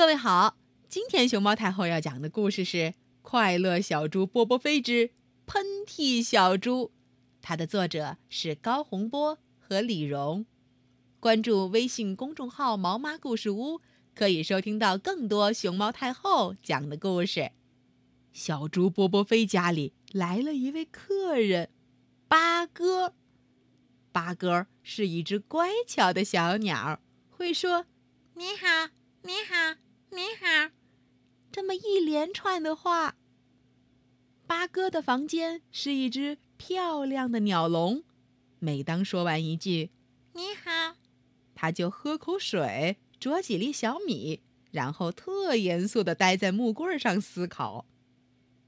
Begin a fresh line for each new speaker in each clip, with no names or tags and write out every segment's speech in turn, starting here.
各位好，今天熊猫太后要讲的故事是《快乐小猪波波飞之喷嚏小猪》，它的作者是高洪波和李荣。关注微信公众号“毛妈故事屋”，可以收听到更多熊猫太后讲的故事。小猪波波飞家里来了一位客人，八哥。八哥是一只乖巧的小鸟，会说“
你好，你好，你好”
这么一连串的话。八哥的房间是一只漂亮的鸟笼，每当说完一句“
你好”，
他就喝口水，啄几粒小米，然后特严肃地待在木棍上思考。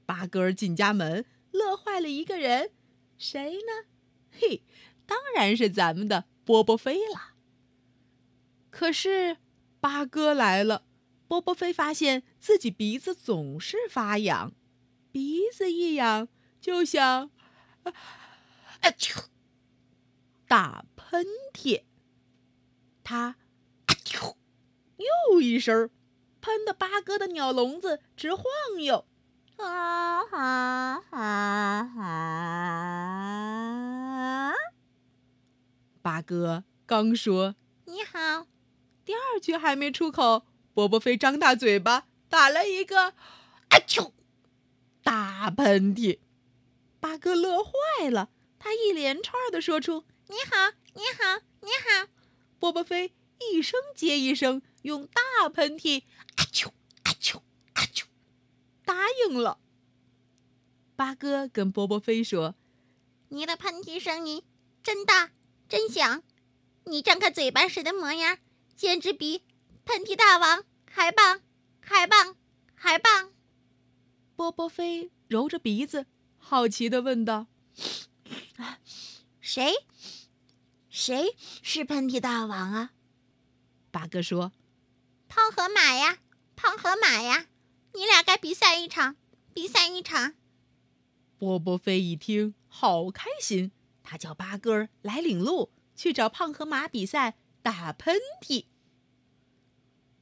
八哥进家门，乐坏了一个人，谁呢？嘿，当然是咱们的波波飞了。可是，八哥来了，波波飞发现自己鼻子总是发痒，鼻子一痒就想，啊啾，打喷嚏。他，又一声，喷的八哥的鸟笼子直晃悠。
啊哈哈哈！
八哥刚说“
你好”，
第二句还没出口，波波飞张大嘴巴打了一个“啊啾”大喷嚏。八哥乐坏了，他一连串的说出“
你好，你好，你好”，
波波飞一声接一声用大喷嚏“啊啾，啊啾，啊啾”。答应了。八哥跟波波飞说：“
你的喷嚏声音真大，真响。你张开嘴巴时的模样，简直比喷嚏大王还棒，还棒，还棒。”
波波飞揉着鼻子，好奇的问道：“
谁？谁是喷嚏大王啊？”
八哥说：“
胖河马呀，胖河马呀。”你俩该比赛一场，比赛一场。
波波飞一听，好开心，他叫八哥来领路，去找胖河马比赛打喷嚏。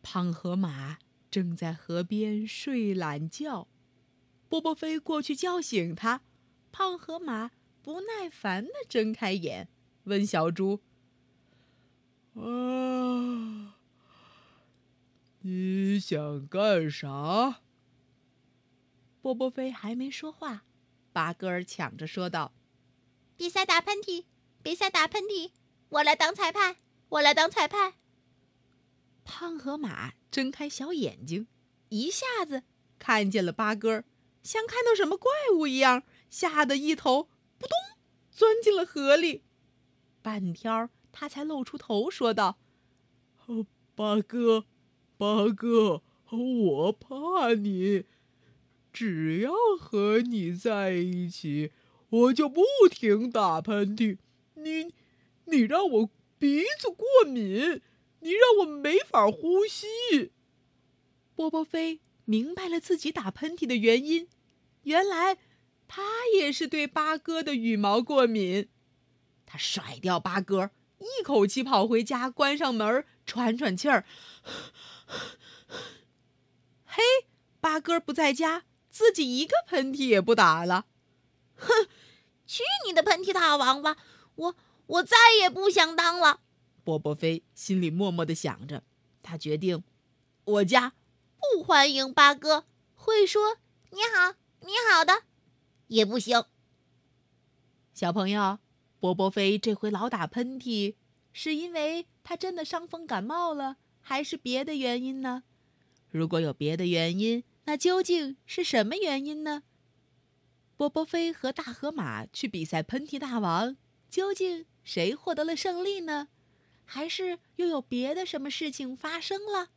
胖河马正在河边睡懒觉，波波飞过去叫醒他。胖河马不耐烦地睁开眼，问小猪：“啊？”你想干啥？波波飞还没说话，八哥儿抢着说道：“
比赛打喷嚏，比赛打喷嚏，我来当裁判，我来当裁判。”
胖河马睁开小眼睛，一下子看见了八哥，像看到什么怪物一样，吓得一头扑通钻进了河里。半天，他才露出头，说道：“哦，八哥。”八哥，我怕你。只要和你在一起，我就不停打喷嚏。你，你让我鼻子过敏，你让我没法呼吸。波波飞明白了自己打喷嚏的原因，原来他也是对八哥的羽毛过敏。他甩掉八哥，一口气跑回家，关上门，喘喘气儿。嘿，八哥不在家，自己一个喷嚏也不打了。
哼，去你的喷嚏大王吧！我我再也不想当了。
波波飞心里默默的想着，他决定，我家不欢迎八哥，会说
你好你好的，也不行。
小朋友，波波飞这回老打喷嚏，是因为他真的伤风感冒了？还是别的原因呢？如果有别的原因，那究竟是什么原因呢？波波飞和大河马去比赛喷嚏大王，究竟谁获得了胜利呢？还是又有别的什么事情发生了？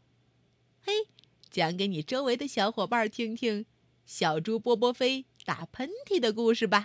嘿，讲给你周围的小伙伴听听，小猪波波飞打喷嚏的故事吧。